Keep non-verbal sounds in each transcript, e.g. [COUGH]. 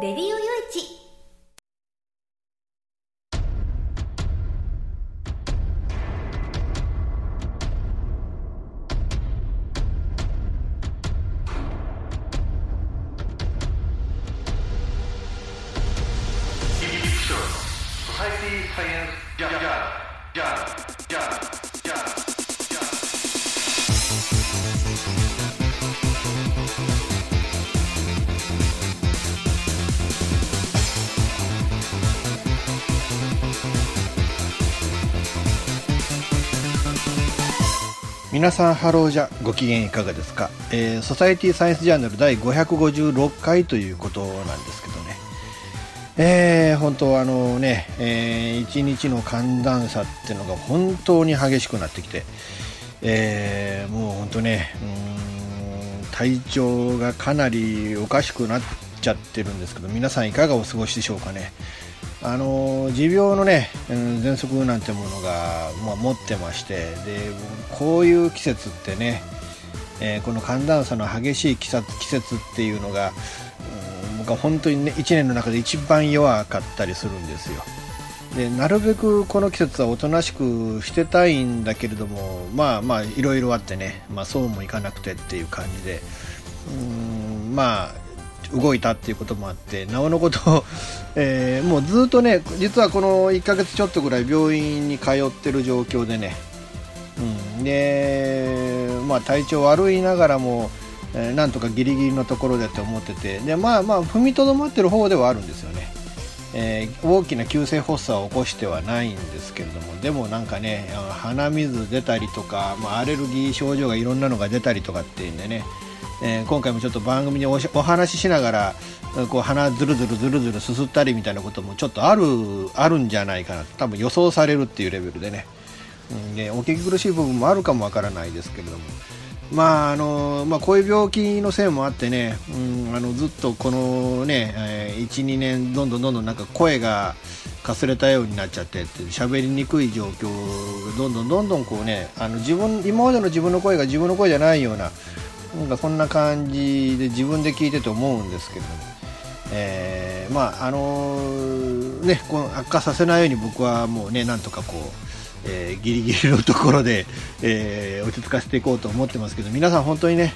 レデ皆さんハローじゃ。ご機嫌いかがですか、えーソサエティサイエンスジャーナル第556回ということなんですけどね。えー本当あのね、え1日の寒暖差っていうのが本当に激しくなってきて、えーもう本当ねうん体調がかなりおかしくなっちゃってるんですけど皆さんいかがお過ごしでしょうかね？あの持病のね、うん、喘息なんてものが、まあ、持ってましてでこういう季節ってね、えーこの寒暖差の激しい季節季節っていうのが、うん僕は本当にね1年の中で一番弱かったりするんですよ。でなるべくこの季節はおとなしくしてたいんだけれどもまあまあいろいろあってね、まあ、そうもいかなくてっていう感じでうんまあ動いたっていうこともあってなおのこと、[LAUGHS] えーもうずっとね実はこの1ヶ月ちょっとぐらい病院に通ってる状況でね、うん、で、まあ、体調悪いながらも、えーなんとかギリギリのところでって思っててでまあまあ踏みとどまってる方ではあるんですよね、えー大きな急性発作を起こしてはないんですけれどもでもなんかね鼻水出たりとか、まあ、アレルギー症状がいろんなのが出たりとかっていうんでねえー今回もちょっと番組にお話ししながらこう鼻ずるずるずるずるすすったりみたいなこともちょっとあるあるんじゃないかな多分予想されるっていうレベルでね、うん、でお聞き苦しい部分もあるかもわからないですけれども。まああのまあ、こういう病気のせいもあってね、うん、あのずっとこのね、えー12年どんどんどんどんなんか声がかすれたようになっちゃってって喋りにくい状況がどんどんどんどんこうねあの自分今までの自分の声が自分の声じゃないようななんかそんな感じで自分で聞いてて思うんですけども、えーまああのーねこの悪化させないように僕はもうねなんとかこう、えーギリギリのところで、えー落ち着かせていこうと思ってますけど皆さん本当にね、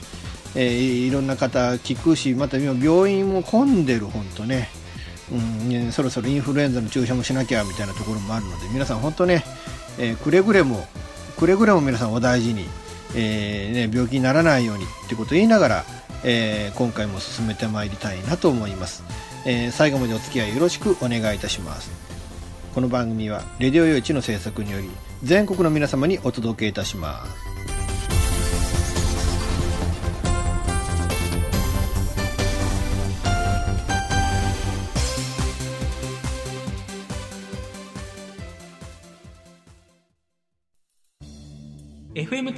えーいろんな方聞くしまた今病院も混んでる本当ね。うんねそろそろインフルエンザの注射もしなきゃみたいなところもあるので皆さん本当ね、えーくれぐれもくれぐれも皆さんお大事に、えーね、病気にならないようにってことを言いながら、えー今回も進めてまいりたいなと思います、えー最後までお付き合いよろしくお願いいたします。この番組はレディオ用地の制作により全国の皆様にお届けいたします「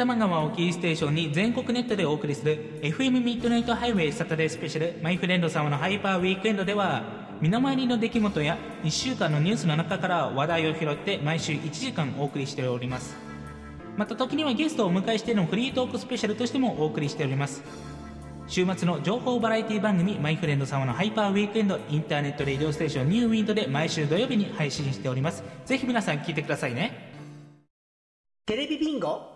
玉川をキーステーションに全国ネットでお送りする FM ミッドナイトハイウェイサタデースペシャルマイフレンド様のハイパーウィークエンドでは身の回りの出来事や1週間のニュースの中から話題を拾って毎週1時間お送りしております。また時にはゲストをお迎えしてのフリートークスペシャルとしてもお送りしております。週末の情報バラエティ番組マイフレンド様のハイパーウィークエンド Internet Radio Station New Wind で毎週土曜日に配信しております。ぜひ皆さん聞いてくださいね。テレビビンゴ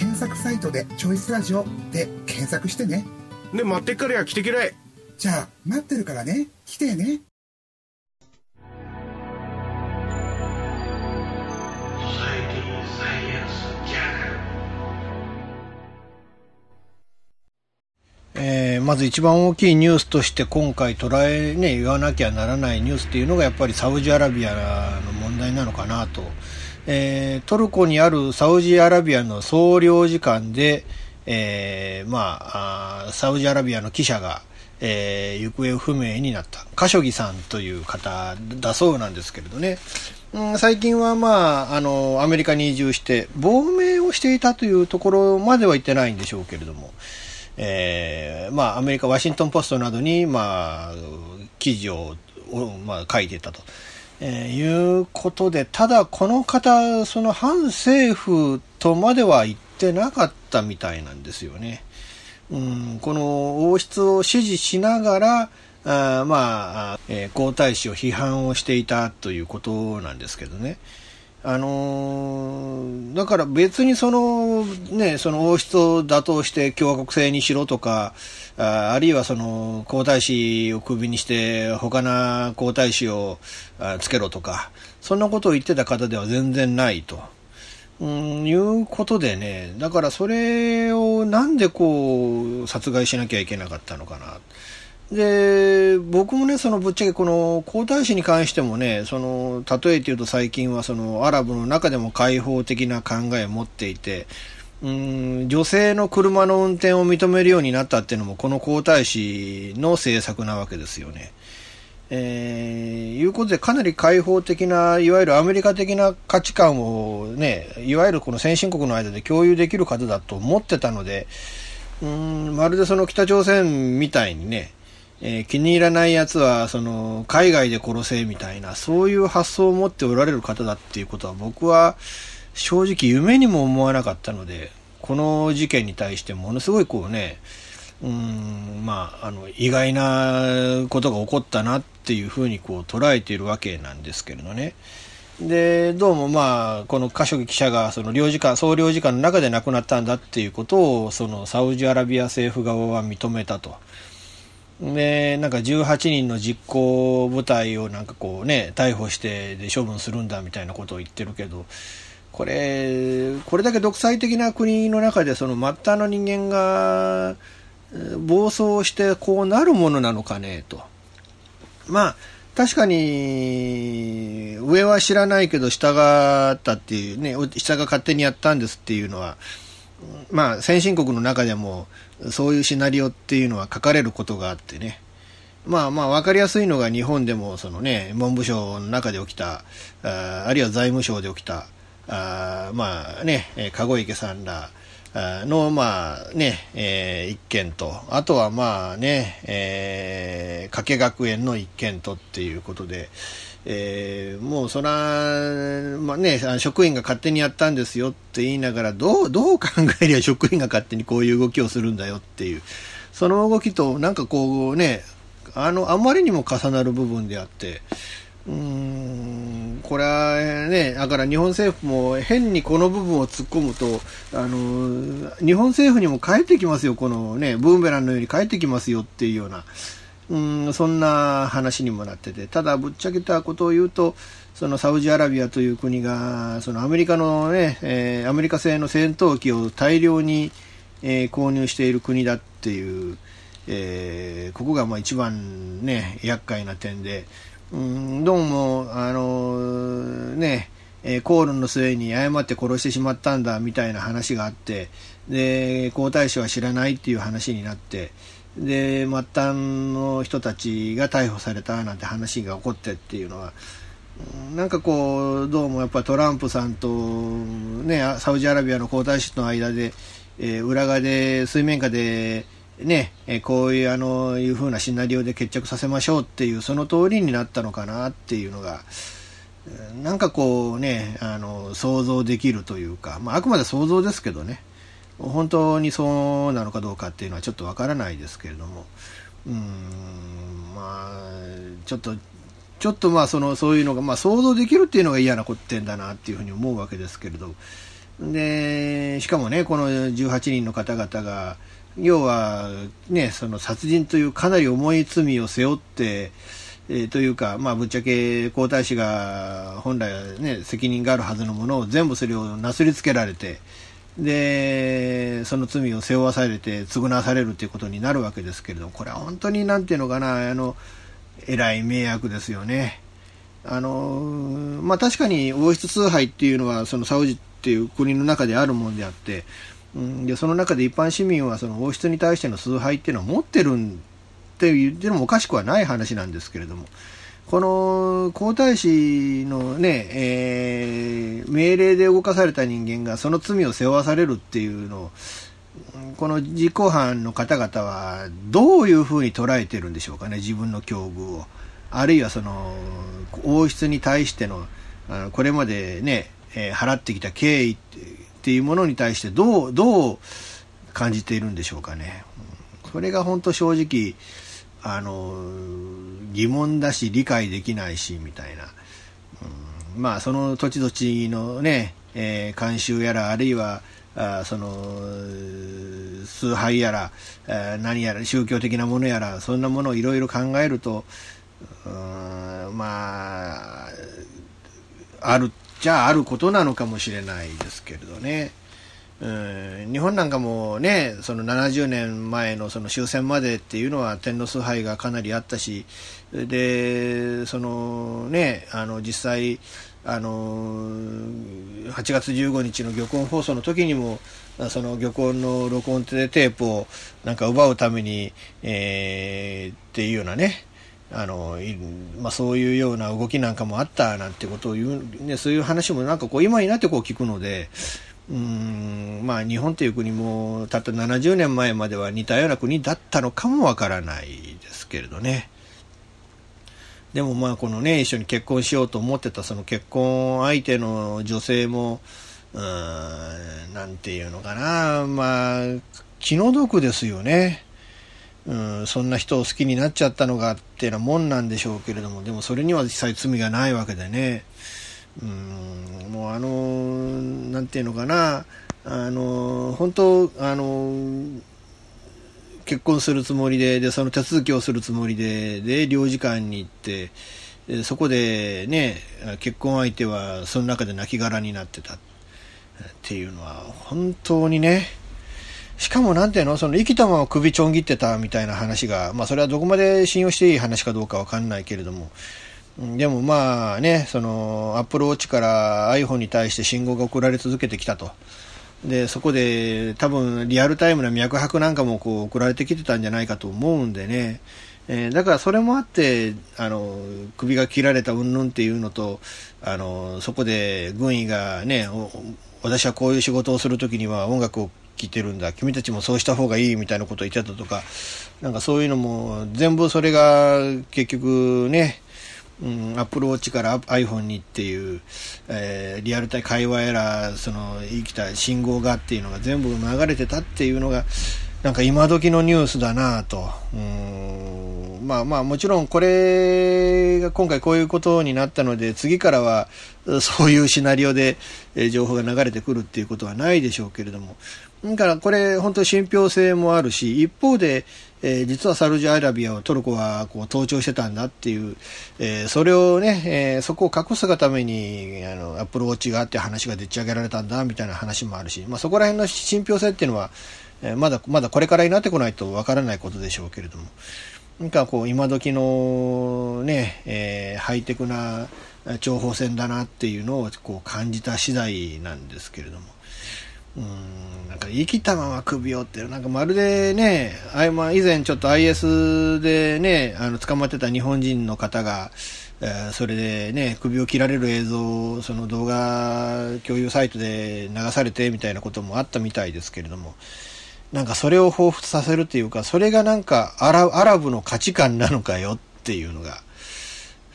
検索サイトで「チョイスラジオ」で検索してね。で待ってっからや来てくれじゃあ待ってるからね。来てね。えー、まず一番大きいニュースとして今回捉えね言わなきゃならないニュースっていうのがやっぱりサウジアラビアの問題なのかなとえートルコにあるサウジアラビアの総領事館で、えーまあ、サウジアラビアの記者が、えー行方不明になった。カショギさんという方だそうなんですけれどね、うん、最近は、まあ、あのアメリカに移住して亡命をしていたというところまでは行ってないんでしょうけれども、えーまあ、アメリカワシントン・ポストなどに、まあ、記事を、まあ、書いてたと。えーいうことで、ただこの方、その反政府とまでは言ってなかったみたいなんですよね。うん、この王室を支持しながら、あまあ、えー皇太子を批判をしていたということなんですけどね。あのーだから別にその、ね、その王室を打倒して共和国制にしろとか、ああるいはその皇太子をクビにして他の皇太子をあつけろとか、そんなことを言ってた方では全然ないと。うん、いうことでね、だからそれをなんでこう殺害しなきゃいけなかったのかな。で、僕もね、そのぶっちゃけこの皇太子に関してもね、その、例えて言うと最近はそのアラブの中でも開放的な考えを持っていて、うん、女性の車の運転を認めるようになったっていうのもこの皇太子の政策なわけですよね。えー、いうことでかなり開放的ないわゆるアメリカ的な価値観をねいわゆるこの先進国の間で共有できる方だと思ってたのでうんまるでその北朝鮮みたいにね、えー気に入らないやつはその海外で殺せみたいなそういう発想を持っておられる方だっていうことは僕は正直夢にも思わなかったのでこの事件に対してものすごいこうねうんまあ、あの意外なことが起こったなっていうふうにこう捉えているわけなんですけれどね。で、どうもまあ、このカショギ記者がその領事館、総領事館の中で亡くなったんだっていうことを、そのサウジアラビア政府側は認めたと。で、なんか18人の実行部隊をなんかこうね、逮捕してで処分するんだみたいなことを言ってるけど、これ、これだけ独裁的な国の中でその末端の人間が、暴走してこうなるものなのかねと。まあ、確かに、上は知らないけど下があったっていうね、下が勝手にやったんですっていうのは、まあ、先進国の中でも、そういうシナリオっていうのは書かれることがあってね。まあまあ、わかりやすいのが日本でも、そのね、文部省の中で起きた、ああるいは財務省で起きた、あまあね、籠池さんらの、まあね、えー一件と、あとはまあね、えー、加計学園の一件とっていうことで、えーもうそら、まあね、職員が勝手にやったんですよって言いながら、どう、どう考えりゃ職員が勝手にこういう動きをするんだよっていう、その動きとなんかこうね、あの、あまりにも重なる部分であって、うーん、これはね、だから日本政府も変にこの部分を突っ込むと、あの、日本政府にも返ってきますよ、このね、ブーメランのように返ってきますよっていうような、うん、そんな話にもなってて、ただぶっちゃけたことを言うと、そのサウジアラビアという国が、そのアメリカのね、えーアメリカ製の戦闘機を大量に、えー購入している国だっていう、えーここがまあ一番ね、厄介な点で、うん、どうも、あのね、えー口論の末に誤って殺してしまったんだみたいな話があって、で、皇太子は知らないっていう話になって、で、末端の人たちが逮捕されたなんて話が起こってっていうのは、なんかこう、どうもやっぱトランプさんと、ね、サウジアラビアの皇太子との間で、えー裏側で、水面下で、ね、えこういう、あの、いう風なシナリオで決着させましょうっていう、その通りになったのかなっていうのが、なんかこうね、あの、想像できるというか、まあ、あくまで想像ですけどね、本当にそうなのかどうかっていうのはちょっとわからないですけれども、うん、まあ、ちょっと、ちょっとまあそのそういうのが、まあ、想像できるっていうのが嫌な点だなっていうふうに思うわけですけれど。でしかもねこの18人の方々が要はねその殺人というかなり重い罪を背負ってえーというか、まあ、ぶっちゃけ皇太子が本来、ね、責任があるはずのものを全部それをなすりつけられて、で、その罪を背負わされて償わされるということになるわけですけれども、これは本当になんていうのかな、あの、えらい迷惑ですよね。あの、まあ確かに王室崇拝っていうのは、そのサウジっていう国の中であるもんであって、うん、でその中で一般市民はその王室に対しての崇拝っていうのを持ってるんって言ってのもおかしくはない話なんですけれども、この皇太子のね、えー、命令で動かされた人間がその罪を背負わされるっていうのを、この実行犯の方々はどういうふうに捉えてるんでしょうかね、自分の境遇を。あるいはその王室に対してのあのこれまでね、えー、払ってきた敬意っていうものに対してどうどう感じているんでしょうかね。それが本当正直あの疑問だし理解できないしみたいな、うん、まあその土地土地のね、えー、慣習やらあるいはあその崇拝やら何やら宗教的なものやらそんなものをいろいろ考えるとうんまああるじゃあることなのかもしれないですけれどね。日本なんかもね、その70年前のその終戦までっていうのは天皇崇拝がかなりあったし、で、そのね、あの実際、あの8月15日の玉音放送の時にも、その玉音の録音テープをなんか奪うために、えー、っていうようなね、あのまあ、そういうような動きなんかもあったなんてことを言う、ね、そういう話もなんかこう今になってこう聞くので、うんまあ、日本という国もたった70年前までは似たような国だったのかもわからないですけれどね。でもまあこのね、一緒に結婚しようと思ってたその結婚相手の女性も、うん、なんていうのかな、まあ、気の毒ですよね。うん、そんな人を好きになっちゃったのがっていうようなもんなんでしょうけれども、でもそれには実際罪がないわけでね。うんもうあのなんていうのかなあの本当あの結婚するつもりででその手続きをするつもりでで領事館に行ってそこでね結婚相手はその中で亡骸になってた。っていうのは本当にねしかもなんていうのその生きたまま首ちょん切ってたみたいな話がまあそれはどこまで信用していい話かどうかわかんないけれどもでもまあね、そのアップルウォッチから iPhone に対して信号が送られ続けてきたと。で、そこで多分リアルタイムな脈拍なんかもこう送られてきてたんじゃないかと思うんでね。えー、だからそれもあって、あの、首が切られた云々っていうのと、あの、そこで軍医がね、私はこういう仕事をするときには音楽を聴いてるんだ、君たちもそうした方がいいみたいなことを言ってたとか、なんかそういうのも全部それが結局ね、うん、アップルウォッチから iPhone にっていう、えー、リアルタイム会話やら、その生きた信号がっていうのが全部流れてたっていうのが、なんか今時のニュースだなと。うんまあまあもちろんこれが今回こういうことになったので次からはそういうシナリオで情報が流れてくるっていうことはないでしょうけれども。だからこれ本当信憑性もあるし一方でえー、実はサルジアラビアをトルコはこう盗聴してたんだっていう、えー、それをね、えー、そこを隠すがためにあのアプルウォッチがあって話がでっち上げられたんだみたいな話もあるし、まあ、そこら辺の信憑性っていうのは、え、まだまだこれからになってこないとわからないことでしょうけれどもなんかこう今時のね、え、ハイテクな情報戦だなっていうのをこう感じた次第なんですけれども。うんなんか生きたまま首をってなんかまるでねあ、ま、以前ちょっと IS でねあの捕まってた日本人の方が、えー、それでね首を切られる映像その動画共有サイトで流されてみたいなこともあったみたいですけれどもなんかそれを彷彿させるっていうかそれがなんかアラアラブの価値観なのかよっていうのが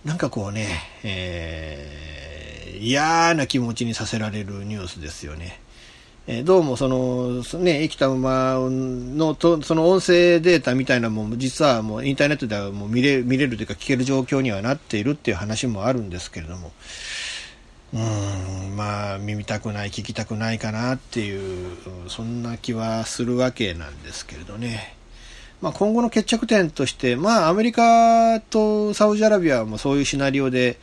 なんかこうね、えー、嫌な気持ちにさせられるニュースですよね。えどうもその、ね、生きた馬のと、その音声データみたいなもん、実はもうインターネットではもう見れ見れるというか聞ける状況にはなっているっていう話もあるんですけれども、うん、まあ、耳たくない、聞きたくないかなっていう、そんな気はするわけなんですけれどね。まあ、今後の決着点として、まあ、アメリカとサウジアラビアもそういうシナリオで、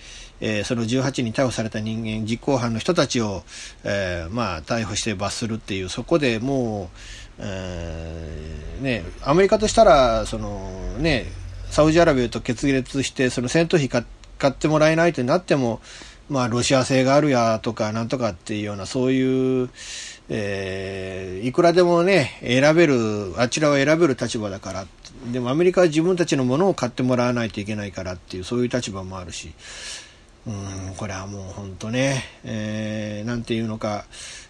えーその18人逮捕された人間、実行犯の人たちを、えーまあ、逮捕して罰するっていう、そこでもう、えーね、アメリカとしたら、そのね、サウジアラビアと決裂して、その戦闘費買ってもらえないってなっても、まあ、ロシア製があるやとか、なんとかっていうような、そういう、えーいくらでもね、選べる、あちらは選べる立場だから、でもアメリカは自分たちのものを買ってもらわないといけないからっていう、そういう立場もあるし、うん、これはもう本当ね、えーなんていうのか、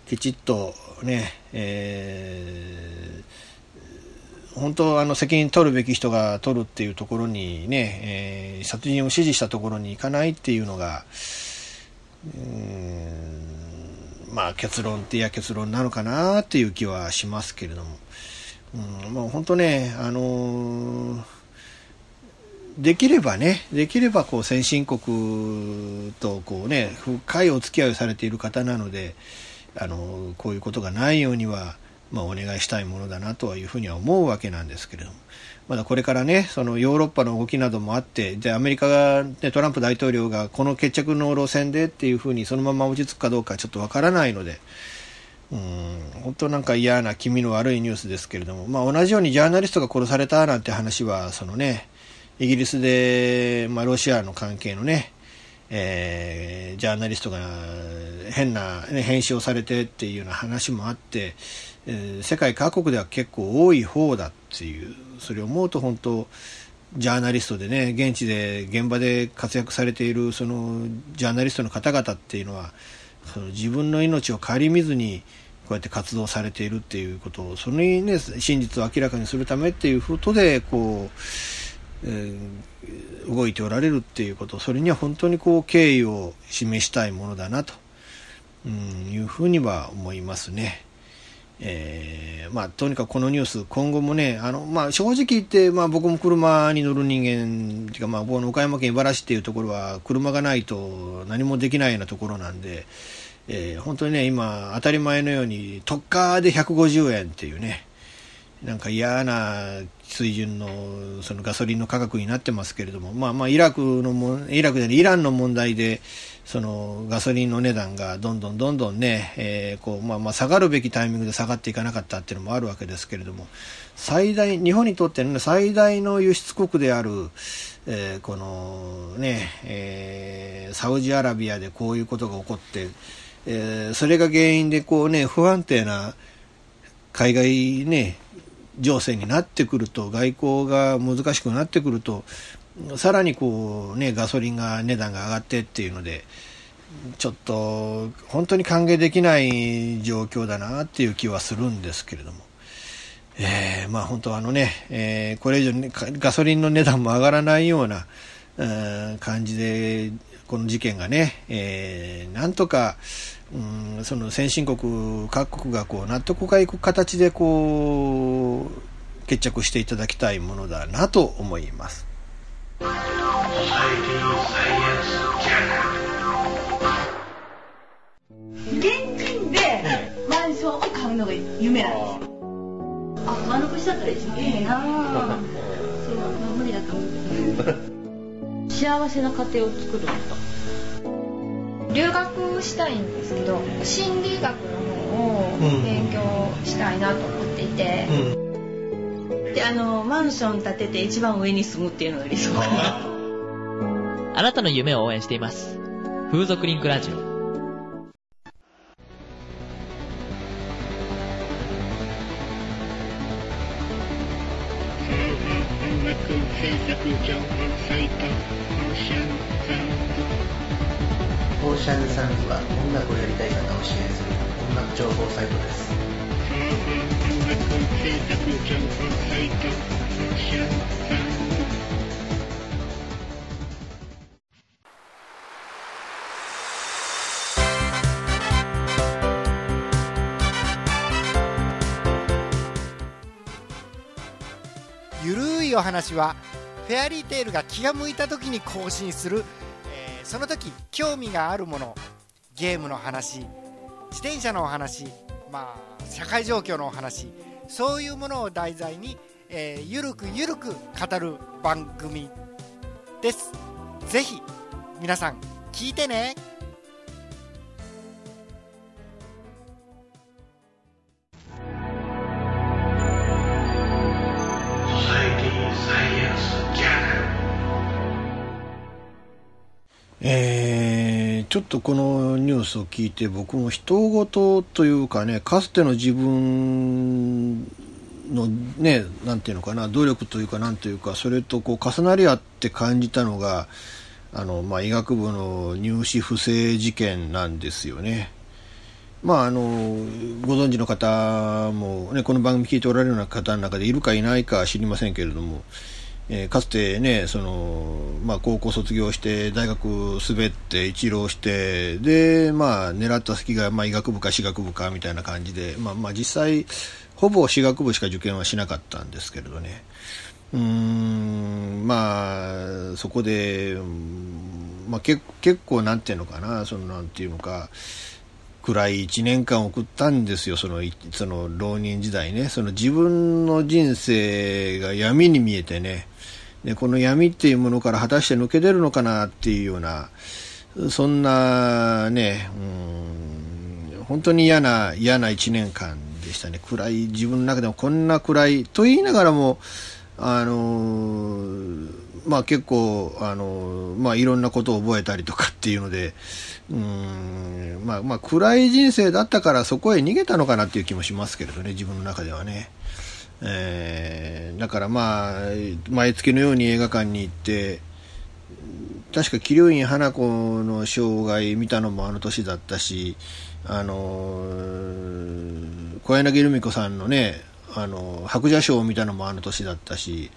きちっとね、えー本当あの責任取るべき人が取るっていうところにね、えー殺人を指示したところに行かないっていうのが、うんまあ結論っていや結論なのかなっていう気はしますけれども、うん、もう本当ね、あのーできればね、できればこう先進国とこうね、深いお付き合いをされている方なので、あのこういうことがないようには、まあ、お願いしたいものだなというふうには思うわけなんですけれども、まだこれからね、そのヨーロッパの動きなどもあって、で、アメリカが、ね、トランプ大統領がこの決着の路線でっていうふうにそのまま落ち着くかどうかちょっとわからないので、うん、本当なんか嫌な気味の悪いニュースですけれども、まあ同じようにジャーナリストが殺されたなんて話は、そのね、イギリスで、まあロシアの関係のね、えージャーナリストが変な、ね、編集をされてっていうような話もあって、えー世界各国では結構多い方だっていう、それを思うと本当、ジャーナリストでね、現地で現場で活躍されているそのジャーナリストの方々っていうのは、その自分の命を顧みずにこうやって活動されているっていうことを、それにね、真実を明らかにするためっていうことで、こう、えー動いておられるっていうこと、それには本当にこう敬意を示したいものだなと、うん、いうふうには思いますね。えーまあ、とにかくこのニュース、今後もね、あのまあ、正直言って、まあ、僕も車に乗る人間、ていうかまあ、僕の岡山県井原市っていうところは、車がないと何もできないようなところなんで、えー本当にね、今、当たり前のように、特価で150円っていうね、なんか嫌な水準のそのガソリンの価格になってますけれども、まあまあイラクのも、イラクでイランの問題で、そのガソリンの値段がどんどんどんどんね、えーこうまあまあ下がるべきタイミングで下がっていかなかったっていうのもあるわけですけれども、最大、日本にとっての、ね、最大の輸出国である、えーこのね、えーサウジアラビアでこういうことが起こって、えーそれが原因でこうね、不安定な海外ね、情勢になってくると、外交が難しくなってくると、さらにこうね、ガソリンが値段が上がってっていうので、ちょっと本当に歓迎できない状況だなっていう気はするんですけれども。えーまあ本当あのね、えーこれ以上ねガソリンの値段も上がらないような、えー感じで、この事件がね、えーなんとか、うん、その先進国各国がこう納得がいく形でこう決着していただきたいものだなと思います。現金でマンションを買うのが夢なんですよ。あ、丸腰だったら一番いいな。[LAUGHS] そう、まあ、無理だと思う。[LAUGHS] 幸せな家庭を作ると。留学したいんですけど心理学の方を勉強したいなと思っていて、で、あの、マンション建てて一番上に住むっていうのが理想かな。[LAUGHS] あなたの夢を応援しています。風俗リンクラジオ。情報サイトです。ゆるいお話はフェアリーテールが気が向いた時に更新する、えーその時興味があるものゲームの話自転車のお話まあ社会状況のお話そういうものを題材に、えーゆるくゆるく語る番組です。ぜひ皆さん聞いてね。えーちょっとこのニュースを聞いて僕も人事というかねかつての自分のねなんていうのかな努力というかなんというかそれとこう重なり合って感じたのがあの、まあ、医学部の入試不正事件なんですよね。まあ、あのご存知の方も、ね、この番組聞いておられるような方の中でいるかいないか知りませんけれども、えーかつてねその、まあ、高校卒業して大学滑って一浪してで、まあ、狙った先が、まあ、医学部か歯学部かみたいな感じで、まあまあ、実際ほぼ歯学部しか受験はしなかったんですけれどね。うーんまあそこで、まあ、結構なんていうのかなそのなんていうのか暗い1年間を送ったんですよ、そのその浪人時代ね、その自分の人生が闇に見えてね、でこの闇っていうものから果たして抜け出るのかなっていうような、そんなね、うん本当に嫌な、嫌な1年間でしたね、暗い、自分の中でもこんな暗い、と言いながらも、あのまあ結構、あのまあいろんなことを覚えたりとかっていうので、うーんまあまあ暗い人生だったからそこへ逃げたのかなっていう気もしますけれどね、自分の中ではね。えーだからまあ、毎月のように映画館に行って、確か桐生院花子の生涯見たのもあの年だったし、あのー小柳ルミ子さんのね、あの白蛇賞を見たのもあの年だったし、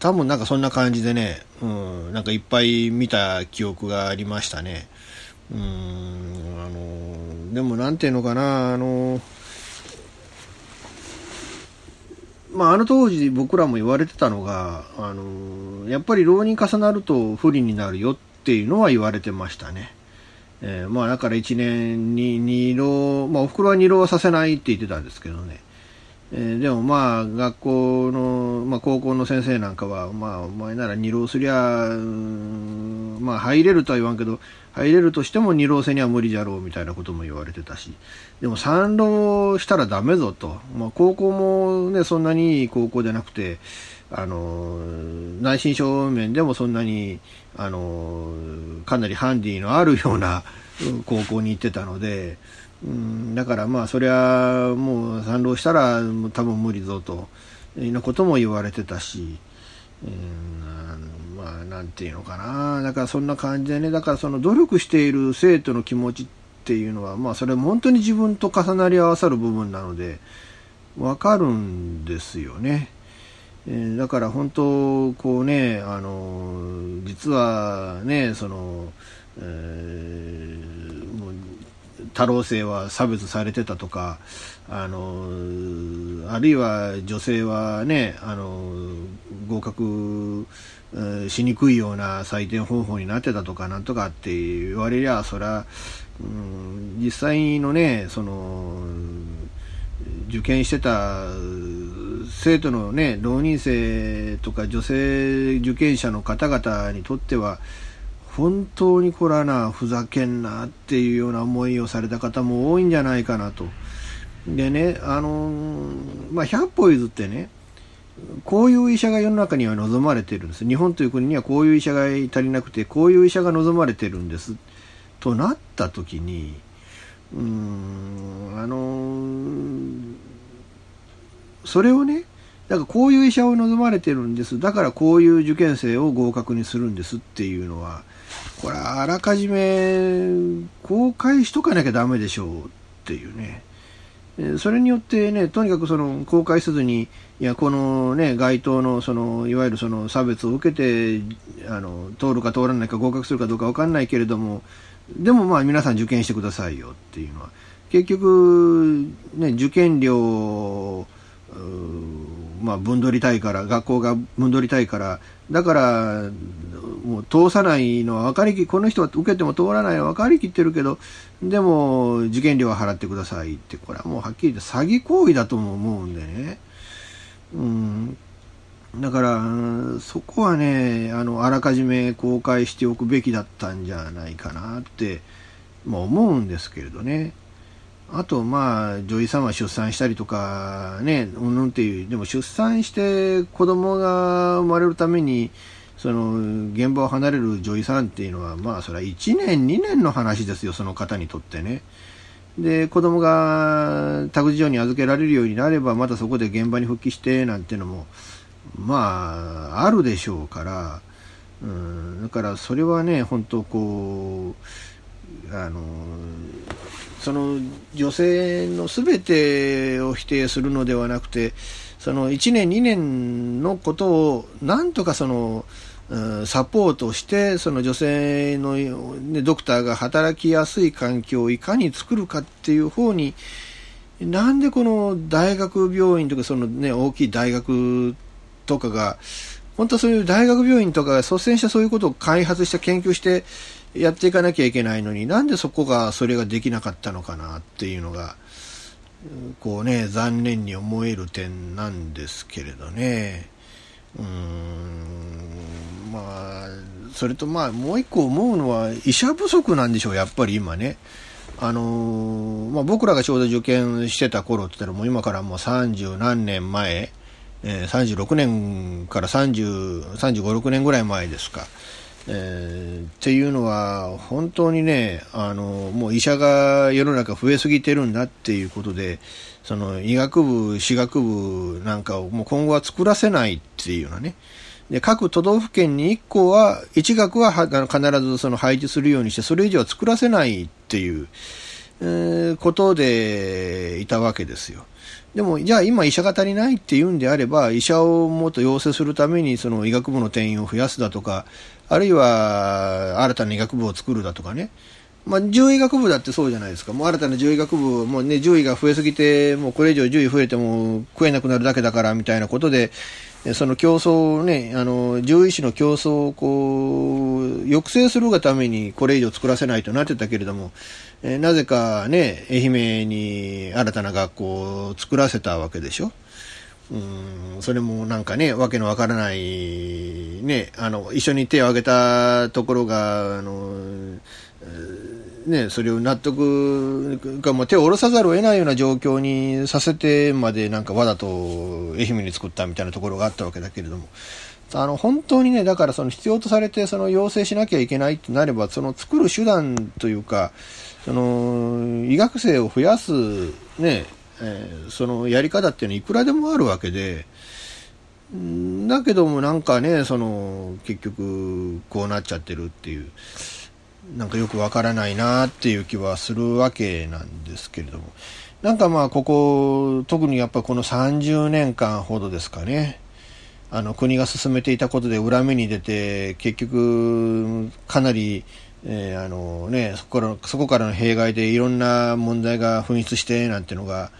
多分なんかそんな感じでね、うん、なんかいっぱい見た記憶がありましたね。うん、あの、でもなんていうのかな、あの、まああの当時僕らも言われてたのが、あの、やっぱり浪人重なると不利になるよっていうのは言われてましたね。えーまあだから1年に2浪、まあお袋は2浪はさせないって言ってたんですけどね。えーでもまあ学校の、まあ、高校の先生なんかは、まあ、お前なら二浪すりゃ、まあ入れるとは言わんけど、入れるとしても二浪せには無理じゃろうみたいなことも言われてたし、でも三浪したらダメぞと、まあ、高校もね、そんなにいい高校じゃなくて、あの内申書面でもそんなに、あのかなりハンディのあるような高校に行ってたので、うん、だからまあそりゃもう賛浪したら多分無理ぞと。いうようなことも言われてたし、うん、まあなんていうのかな。だからそんな感じでね。だからその努力している生徒の気持ちっていうのはまあそれ本当に自分と重なり合わさる部分なのでわかるんですよね。えだから本当こうねあの実はねその、えーもう太郎生は差別されてたとかあのあるいは女性はねあの合格しにくいような採点方法になってたとかなんとかって言われりゃそら、うん、実際のねその受験してた生徒のね浪人生とか女性受験者の方々にとっては本当にこれはなふざけんなっていうような思いをされた方も多いんじゃないかなと。でねあのまあ100歩譲ってねこういう医者が世の中には望まれてるんです。日本という国にはこういう医者が足りなくてこういう医者が望まれてるんです。となった時にうーんあのそれをねだからこういう医者を望まれてるんです。だからこういう受験生を合格にするんですっていうのはこれあらかじめ公開しとかなきゃダメでしょうっていうね。それによってね、とにかくその公開せずに、いや、このね、該当のその、いわゆるその差別を受けて、あの、通るか通らないか合格するかどうかわかんないけれども、でもまあ皆さん受験してくださいよっていうのは、結局、ね、受験料、まあ、分取りたいから、学校が分取りたいから、だから、もう通さないのは分かりき、この人は受けても通らないのは分かりきってるけど、でも、受験料は払ってくださいって、これはもうはっきり言って詐欺行為だとも思うんでね。うん。だからそこはねあのあらかじめ公開しておくべきだったんじゃないかなって、まあ、思うんですけれどねあとまあ女医さんは出産したりとかねうんぬんっていうでも出産して子供が生まれるためにその現場を離れる女医さんっていうのはまあそれは1年2年の話ですよその方にとってね。で子供が託児所に預けられるようになればまたそこで現場に復帰してなんていうのもまああるでしょうから、うん、だからそれはね本当こうあのその女性の全てを否定するのではなくてその1年2年のことをなんとかそのサポートしてその女性の、ね、ドクターが働きやすい環境をいかに作るかっていう方になんでこの大学病院とかその、ね、大きい大学とかが本当はそういう大学病院とかが率先してそういうことを開発して研究してやっていかなきゃいけないのになんでそこがそれができなかったのかなっていうのがこうね残念に思える点なんですけれどね。うんまあそれとまあもう一個思うのは医者不足なんでしょうやっぱり今ね。あのー、まあ、僕らがちょうど受験してた頃って言ったらもう今からもう30何年前、えー、36年から30、35、6年ぐらい前ですか。えー、っていうのは本当にねあのもう医者が世の中増えすぎてるんだっていうことでその医学部歯学部なんかをもう今後は作らせないっていうようなねで各都道府県に1校は1学は必ずその配置するようにしてそれ以上は作らせないっていう、えー、ことでいたわけですよ。でも、じゃあ今医者が足りないっていうんであれば、医者をもっと養成するためにその医学部の定員を増やすだとか、あるいは新たな医学部を作るだとかね。まあ、獣医学部だってそうじゃないですか。もう新たな獣医学部、もうね、獣医が増えすぎて、もうこれ以上獣医増えても食えなくなるだけだからみたいなことで、その競争をね、あの、獣医師の競争をこう、抑制するがためにこれ以上作らせないとなってたけれども、え、なぜかね、愛媛に新たな学校を作らせたわけでしょ。うん、それもなんかね、わけのわからない、ね、あの、一緒に手を挙げたところが、あの、ね、それを納得が、もう手を下ろさざるを得ないような状況にさせてまで、なんかわざと愛媛に作ったみたいなところがあったわけだけれども、あの、本当にね、だからその必要とされて、その要請しなきゃいけないとなれば、その作る手段というか、その、医学生を増やす、ね、えー、そのやり方っていうのはいくらでもあるわけで、だけどもなんかね、その、結局、こうなっちゃってるっていう、なんかよくわからないなっていう気はするわけなんですけれども、なんかまあ、ここ、特にやっぱこの30年間ほどですかね、あの、国が進めていたことで裏目に出て、結局、かなり、えー、あのね、そこからそこからの弊害でいろんな問題が噴出してなんていうのが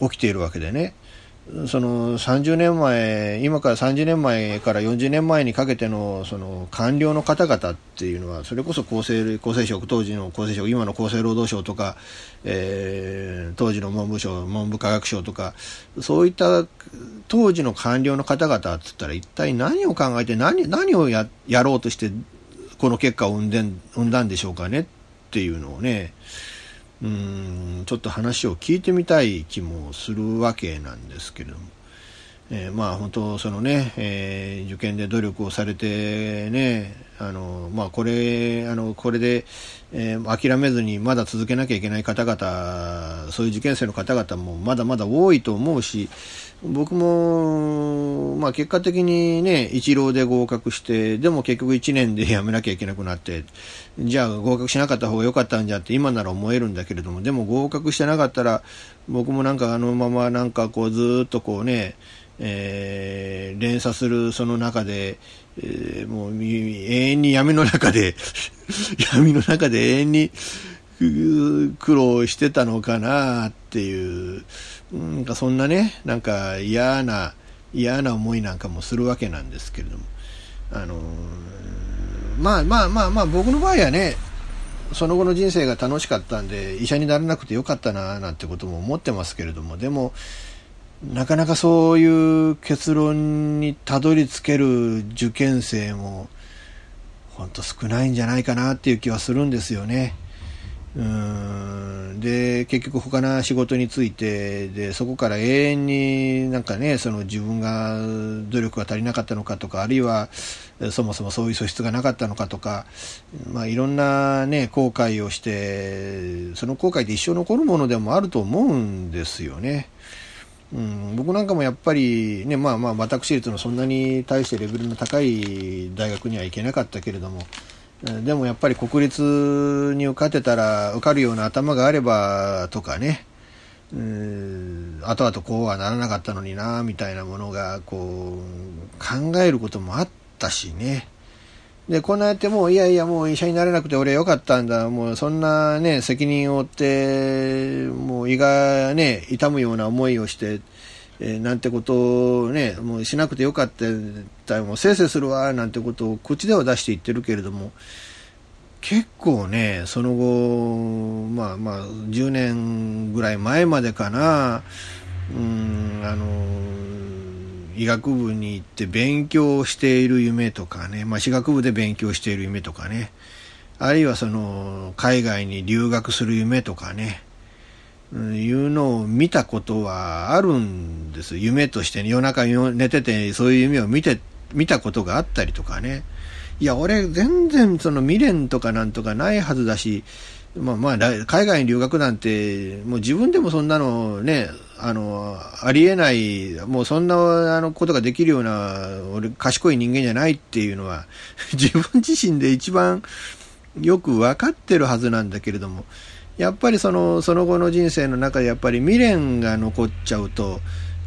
起きているわけでね、その30年前、今から30年前から40年前にかけてのその官僚の方々っていうのは、それこそ厚生厚生省、当時の厚生省、今の厚生労働省とか、えー、当時の文部省、文部科学省とか、そういった当時の官僚の方々って言ったら、一体何を考えて何、何をややろうとして、この結果を生んで生んだんでしょうかねっていうのをね、うん、ちょっと話を聞いてみたい気もするわけなんですけれども。えー、まあ本当そのね、えー、受験で努力をされてね、あのまあこれあのこれで、えー、諦めずにまだ続けなきゃいけない方々、そういう受験生の方々もまだまだ多いと思うし、僕もまあ結果的にね一浪で合格して、でも結局1年で辞めなきゃいけなくなって、じゃあ合格しなかった方が良かったんじゃって今なら思えるんだけれども、でも合格してなかったら僕もなんかあのままなんかこうずっとこうね。えー、連鎖するその中で、えー、もう永遠に闇の中で [LAUGHS] 闇の中で永遠に苦労してたのかなっていう、なんかそんなね、なんか嫌な、嫌な思いなんかもするわけなんですけれども、あのー、まあまあまあまあ僕の場合はね、その後の人生が楽しかったんで、医者にならなくてよかったななんてことも思ってますけれども、でも、なかなかそういう結論にたどり着ける受験生も本当少ないんじゃないかなっていう気はするんですよね。うんで結局他の仕事についてでそこから永遠になんかねその自分が努力が足りなかったのかとかあるいはそもそもそういう素質がなかったのかとか、まあ、いろんな、ね、後悔をしてその後悔って一生残るものでもあると思うんですよね。うん、僕なんかもやっぱり、ね、まあまあ私立のそんなに対してレベルの高い大学には行けなかったけれども、でもやっぱり国立に受かってたら受かるような頭があればとかね、うん、後々こうはならなかったのになみたいなものがこう考えることもあったしね。で、こんなやってもういやいやもう医者になれなくて俺よかったんだ。もうそんなね、責任を負って、もう胃がね、痛むような思いをして、えー、なんてことをね、もうしなくてよかった、もうせいせいするわ、なんてことを口では出して言ってるけれども、結構ね、その後、まあまあ、10年ぐらい前までかな、うん、あの、医学部に行って勉強している夢とかね、まあ、私学部で勉強している夢とかね、あるいはその、海外に留学する夢とかね、いうのを見たことはあるんです。夢として、ね、夜中寝ててそういう夢を見て、見たことがあったりとかね。いや、俺全然その未練とかなんとかないはずだし、まあまあ、海外に留学なんて、もう自分でもそんなのね、あの、ありえない、もうそんなあのことができるような、俺賢い人間じゃないっていうのは、[LAUGHS] 自分自身で一番よく分かってるはずなんだけれども、やっぱりそのその後の人生の中でやっぱり未練が残っちゃうと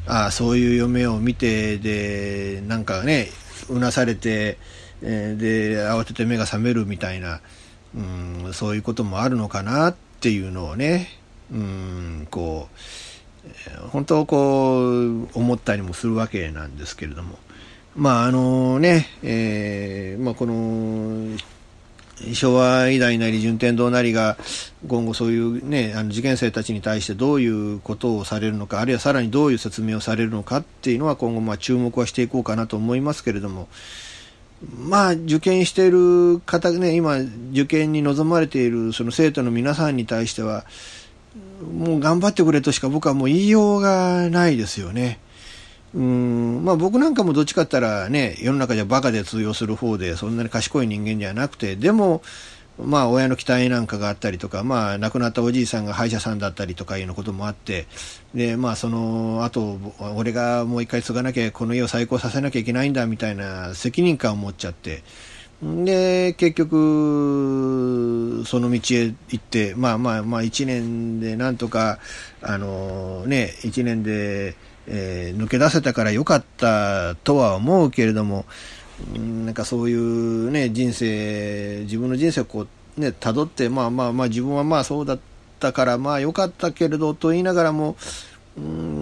ああそういう嫁を見てでなんかねうなされて、え、で慌てて目が覚めるみたいな、うん、そういうこともあるのかなっていうのをね、うん、こう本当こう思ったりもするわけなんですけれども。まああのね、えーまあ、この昭和医大なり順天堂なりが今後そういうねあの受験生たちに対してどういうことをされるのかあるいはさらにどういう説明をされるのかっていうのは今後まあ注目はしていこうかなと思いますけれども。まあ受験している方ね今受験に臨まれているその生徒の皆さんに対してはもう頑張ってくれとしか僕はもう言いようがないですよね。うんまあ、僕なんかもどっちかったらね世の中じゃバカで通用する方でそんなに賢い人間じゃなくてでもまあ親の期待なんかがあったりとか、まあ亡くなったおじいさんが歯医者さんだったりとかいうのこともあって、で、まあその後、俺がもう一回継がなきゃ、この家を再興させなきゃいけないんだみたいな責任感を持っちゃって、で、結局、その道へ行って、まあまあまあ一年でなんとか、あのね、一年で、えー、抜け出せたから良かったとは思うけれども、なんかそういうね、人生、自分の人生をこう、ね、辿って、まあまあまあ自分はまあそうだったから、まあ良かったけれどと言いながらも、うん、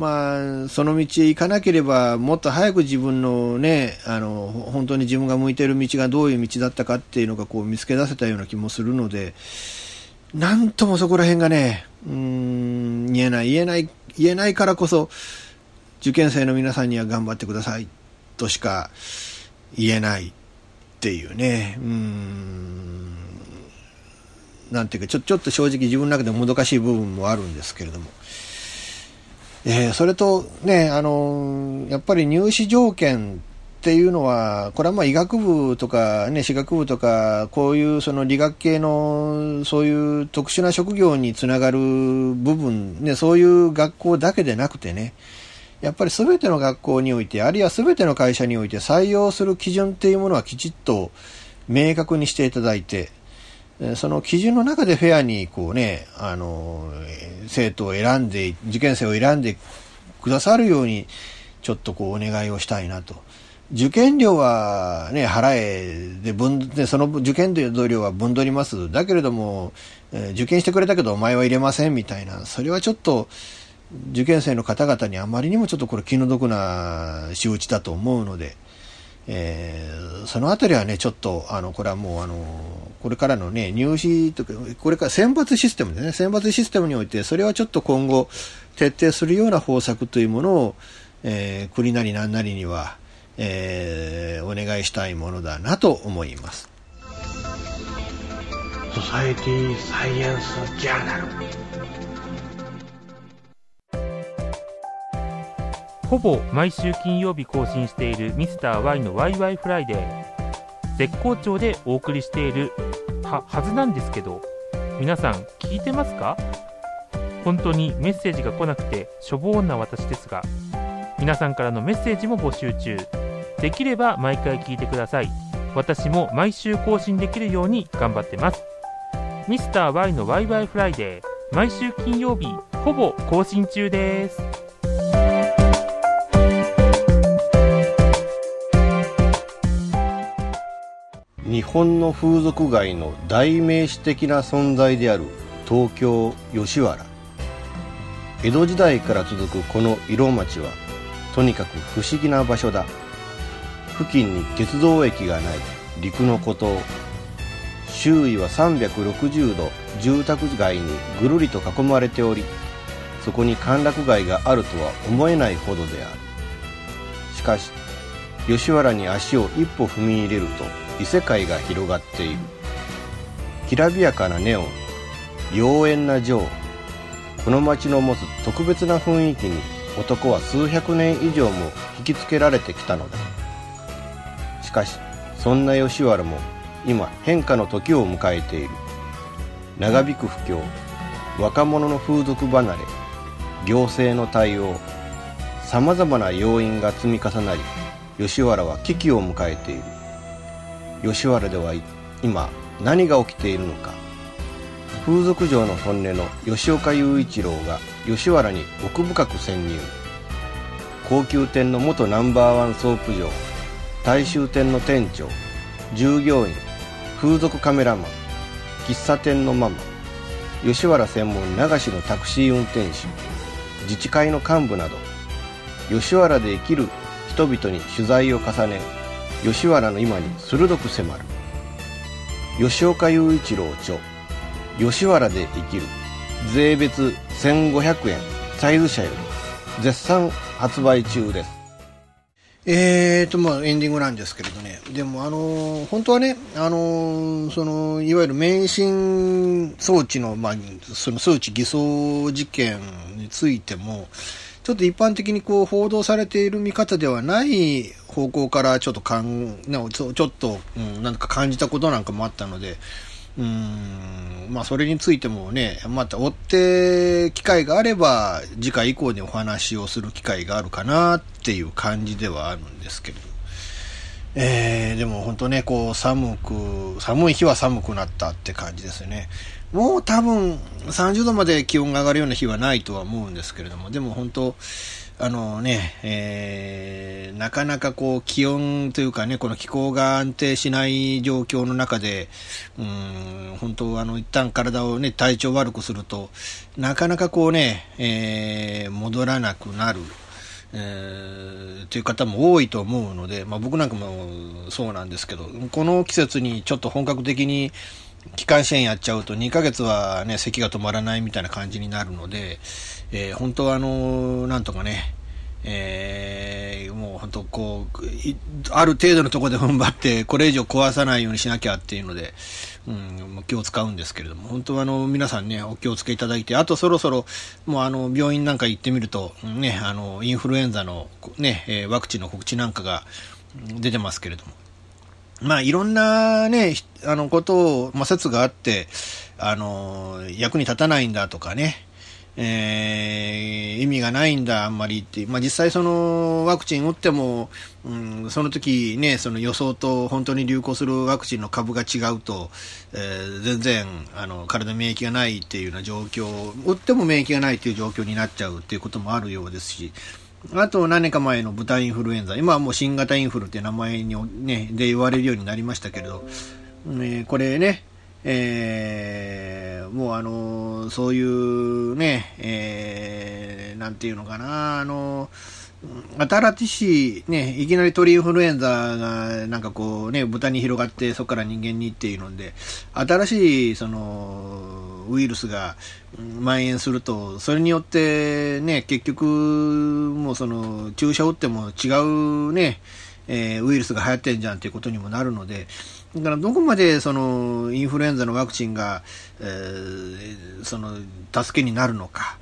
まあ、その道へ行かなければ、もっと早く自分のね、あの、本当に自分が向いている道がどういう道だったかっていうのがこう見つけ出せたような気もするので、なんともそこら辺がね、うん、言えない、言えない言えないからこそ、受験生の皆さんには頑張ってくださいとしか言えない。っていうね、うん、なんていうか、ちょちょっと正直自分の中でもどかしい部分もあるんですけれども、えー、それとね、あのやっぱり入試条件っていうのは、これはまあ医学部とか、ね、歯学部とか、こういうその理学系のそういう特殊な職業につながる部分、ね、そういう学校だけでなくてね、やっぱり全ての学校において、あるいは全ての会社において採用する基準っていうものはきちっと明確にしていただいて、その基準の中でフェアにこうね、あの、生徒を選んで、受験生を選んでくださるように、ちょっとこうお願いをしたいなと。受験料はね、払え、で、分、で、その受験料は分取ります。だけれども、え、受験してくれたけどお前は入れませんみたいな、それはちょっと、受験生の方々にあまりにもちょっとこれ気の毒な仕打ちだと思うので、えー、そのあたりはね、ちょっと、あの、これはもう、あの、これからのね、入試とか、これから選抜システムでね、選抜システムにおいて、それはちょっと今後、徹底するような方策というものを、えー、国なり何なりには、えー、お願いしたいものだなと思います。ソサエティサイエンスジャーナルほぼ毎週金曜日更新しているミスター y のワイワイフライデー。絶好調でお送りしているははずなんですけど皆さん聞いてますか？本当にメッセージが来なくてしょぼーんな私ですが皆さんからのメッセージも募集中。できれば毎回聞いてください。私も毎週更新できるように頑張ってます。ミスター y のワイワイフライデー。毎週金曜日ほぼ更新中です。日本の風俗街の代名詞的な存在である東京吉原。江戸時代から続くこの色町はとにかく不思議な場所だ。付近に鉄道駅がない。陸の孤島。周囲は360度。住宅街にぐるりと囲まれておりそこに歓楽街があるとは思えないほどである。しかし吉原に足を一歩踏み入れると異世界が広がっている。きらびやかなネオン妖艶な情この街の持つ特別な雰囲気に男は数百年以上も引きつけられてきたのだ。しかしそんな吉原も今変化の時を迎えている。長引く不況若者の風俗離れ行政の対応さまざまな要因が積み重なり吉原は危機を迎えている。吉原では今何が起きているのか。風俗嬢の本音の吉岡雄一郎が吉原に奥深く潜入。高級店の元ナンバーワンソープ嬢大衆店の店長従業員風俗カメラマン喫茶店のママ吉原専門流しのタクシー運転手自治会の幹部など吉原で生きる人々に取材を重ね吉原の今に鋭く迫る。吉岡雄一郎著吉原で生きる。税別1500円サイズ社より絶賛発売中です。えーと、まあ、エンディングなんですけれどね。でも、あの、本当はね、あの、その、いわゆる免震装置の、まあ、その装置偽装事件についても、ちょっと一般的にこう報道されている見方ではない方向からちょっとかん、ちょっと、うん、なんか感じたことなんかもあったので、うん、まあそれについてもね、また追って機会があれば、次回以降にお話をする機会があるかなっていう感じではあるんですけれど。えー、でも本当ね、こう寒く、寒い日は寒くなったって感じですよね。もう多分30度まで気温が上がるような日はないとは思うんですけれども、でも本当、あのね、えー、なかなかこう気温というかね、この気候が安定しない状況の中で、うん、本当あの、一旦体をね、体調悪くすると、なかなかこうね、えー、戻らなくなる。えー、という方も多いと思うので、まあ、僕なんかもそうなんですけど、この季節にちょっと本格的に気管支炎やっちゃうと2ヶ月はね、咳が止まらないみたいな感じになるので、えー、本当はあの、なんとかね、えー、もう本当こう、ある程度のところで踏ん張って、これ以上壊さないようにしなきゃっていうので、うん、気を使うんですけれども、本当はあの、皆さんね、お気をつけいただいて、あとそろそろ、もうあの、病院なんか行ってみると、ね、あの、インフルエンザのね、ワクチンの告知なんかが出てますけれども、まあ、いろんなね、あの、ことを、まあ、説があって、あの、役に立たないんだとかね、えー、意味がないんだ、あんまりって。まあ、実際そのワクチン打っても、うん、その時ね、その予想と本当に流行するワクチンの株が違うと、えー、全然、あの、体免疫がないっていうような状況、打っても免疫がないっていう状況になっちゃうっていうこともあるようですし、あと何年か前の豚インフルエンザ、今はもう新型インフルって名前に、ね、で言われるようになりましたけれど、え、これね、えー、もうあの、そういうね、えー、なんていうのかな、あの、新しい、ね、いきなり鳥インフルエンザが、なんかこうね、豚に広がって、そこから人間にっていうので、新しい、その、ウイルスが蔓延すると、それによってね、結局、もうその、注射打っても違うね、えー、ウイルスが流行ってんじゃんということにもなるので、だからどこまでそのインフルエンザのワクチンが、えー、その助けになるのか、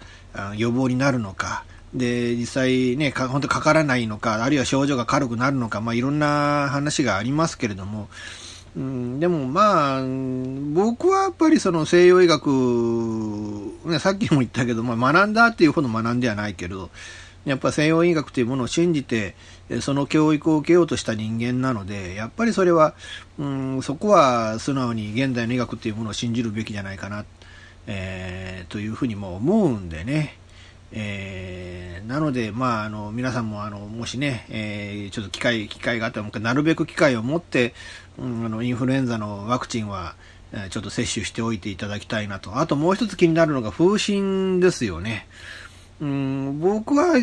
予防になるのか、で、実際ね、か本当かからないのか、あるいは症状が軽くなるのか、まあいろんな話がありますけれども、うん、でもまあ、僕はやっぱりその西洋医学、ね、さっきも言ったけど、まあ学んだっていうほど学んではないけど、やっぱ西洋医学というものを信じて、その教育を受けようとした人間なので、やっぱりそれは、うん、そこは素直に現代の医学というものを信じるべきじゃないかな、えー、というふうにも思うんでね。えー、なので、まあ、あの、皆さんも、あの、もしね、えー、ちょっと機会、機会があったら、なるべく機会を持って、うん、あの、インフルエンザのワクチンは、えちょっと接種しておいていただきたいなと。あともう一つ気になるのが風疹ですよね。うん、僕は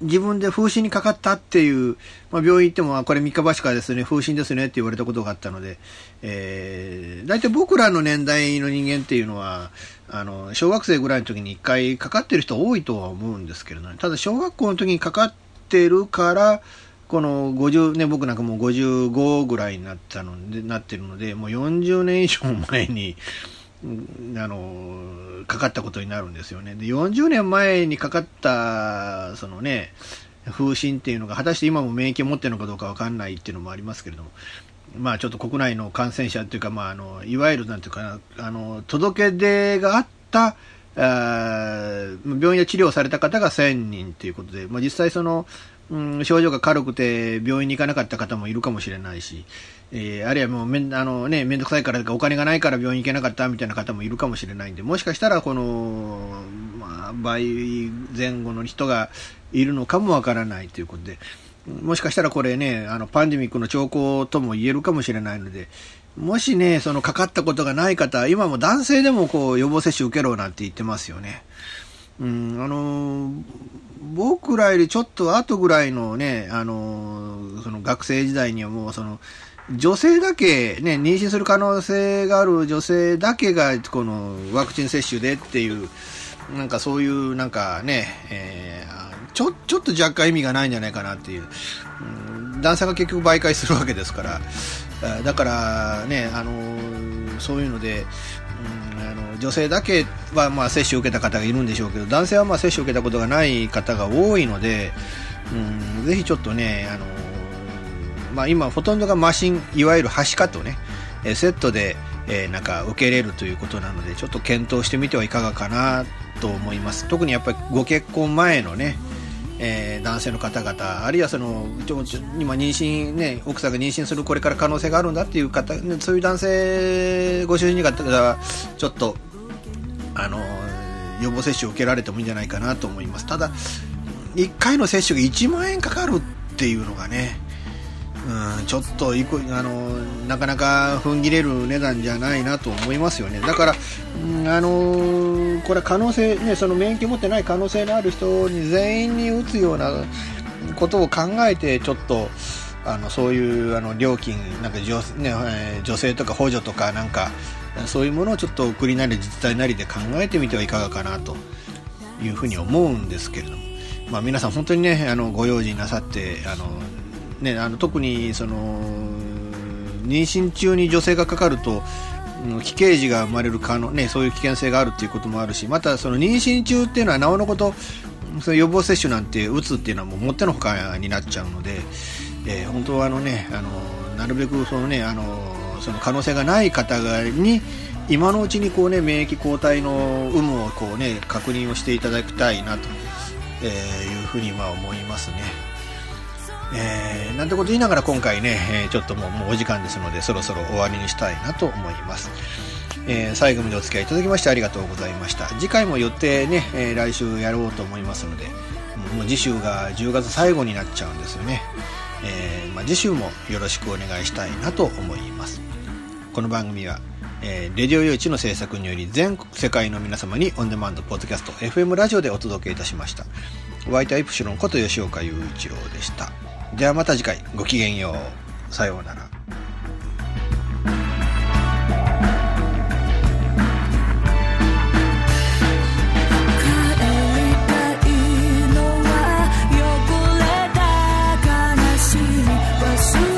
自分で風疹にかかったっていう、まあ、病院行っても、これ三日橋からですね、風疹ですねって言われたことがあったので、えー、大体僕らの年代の人間っていうのは、あの、小学生ぐらいの時に一回かかってる人多いとは思うんですけれどね、ただ小学校の時にかかってるから、この50ね、僕なんかもう55ぐらいになったので、なってるので、もう40年以上前に、あの、かかったことになるんですよね。で、40年前にかかった、そのね、風疹っていうのが、果たして今も免疫を持ってるのかどうかわかんないっていうのもありますけれども、まあちょっと国内の感染者っていうか、まああの、いわゆるなんていうかな、あの、届け出があった、あ病院で治療された方が1000人ということで、まあ、実際その、うん、症状が軽くて病院に行かなかった方もいるかもしれないし、えー、あるいはもうめん、あのね、めんどくさいからお金がないから病院行けなかったみたいな方もいるかもしれないんで、もしかしたらこの、まあ、倍前後の人がいるのかもわからないということで、もしかしたらこれね、あの、パンデミックの兆候とも言えるかもしれないので、もしね、そのかかったことがない方、今も男性でもこう予防接種受けろなんて言ってますよね。うん、あの僕らよりちょっと後ぐらいのね、あのその学生時代にはもうその、女性だけ、ね、妊娠する可能性がある女性だけが、このワクチン接種でっていう、なんかそういうなんかね、えー、ちょ、ちょっと若干意味がないんじゃないかなっていう、うん、男性が結局媒介するわけですから、だからね、あのそういうので、あの女性だけはまあ接種を受けた方がいるんでしょうけど男性はまあ接種を受けたことがない方が多いので、うん、ぜひちょっとね、あのまあ、今ほとんどがマシンいわゆるはしかとねセットで、え、なんか受けれるということなのでちょっと検討してみてはいかがかなと思います特にやっぱりご結婚前のねえー、男性の方々、あるいはその今、妊娠、ね、奥さんが妊娠するこれから可能性があるんだっていう方、そういう男性、ご主人方がちょっとあの予防接種を受けられてもいいんじゃないかなと思います。ただ1回の接種が1万円かかるっていうのがね、うん、ちょっといくあのなかなか踏ん切れる値段じゃないなと思いますよね。だから、うん、あのこれ可能性、ね、その免疫持ってない可能性のある人に全員に打つようなことを考えて、ちょっと、あのそういうあの料金なんか女,、ね、女性とか補助とかなんかそういうものをちょっと国なり自治体なりで考えてみてはいかがかなというふうに思うんですけれども、まあ、皆さん本当にねあのご用心なさってあのね、あの特にその妊娠中に女性がかかると奇形児が生まれる可能、ね、そういう危険性があるということもあるしまたその妊娠中っていうのはなおのことその予防接種なんて打つっていうのはもうもってのほかになっちゃうので、えー、本当はあの、ね、あのなるべくその、ね、あのその可能性がない方に今のうちにこう、ね、免疫抗体の有無をこう、ね、確認をしていただきたいなと、えいうふうにまあ思いますね。えー、なんてこと言いながら今回ね、え、ちょっともうもうお時間ですのでそろそろ終わりにしたいなと思います。えー、最後までお付き合いいただきましてありがとうございました。次回も予定ね、えー、来週やろうと思いますので、もう次週が10月最後になっちゃうんですよね。えー、まあ、次週もよろしくお願いしたいなと思います。この番組は、えー、レディオ用地の制作により全世界の皆様にオンデマンドポッドキャスト FM ラジオでお届けいたしました。ワイタイプシロンこと吉岡雄一郎でした。じゃあまた次回ごきげんよう。さようなら。soon.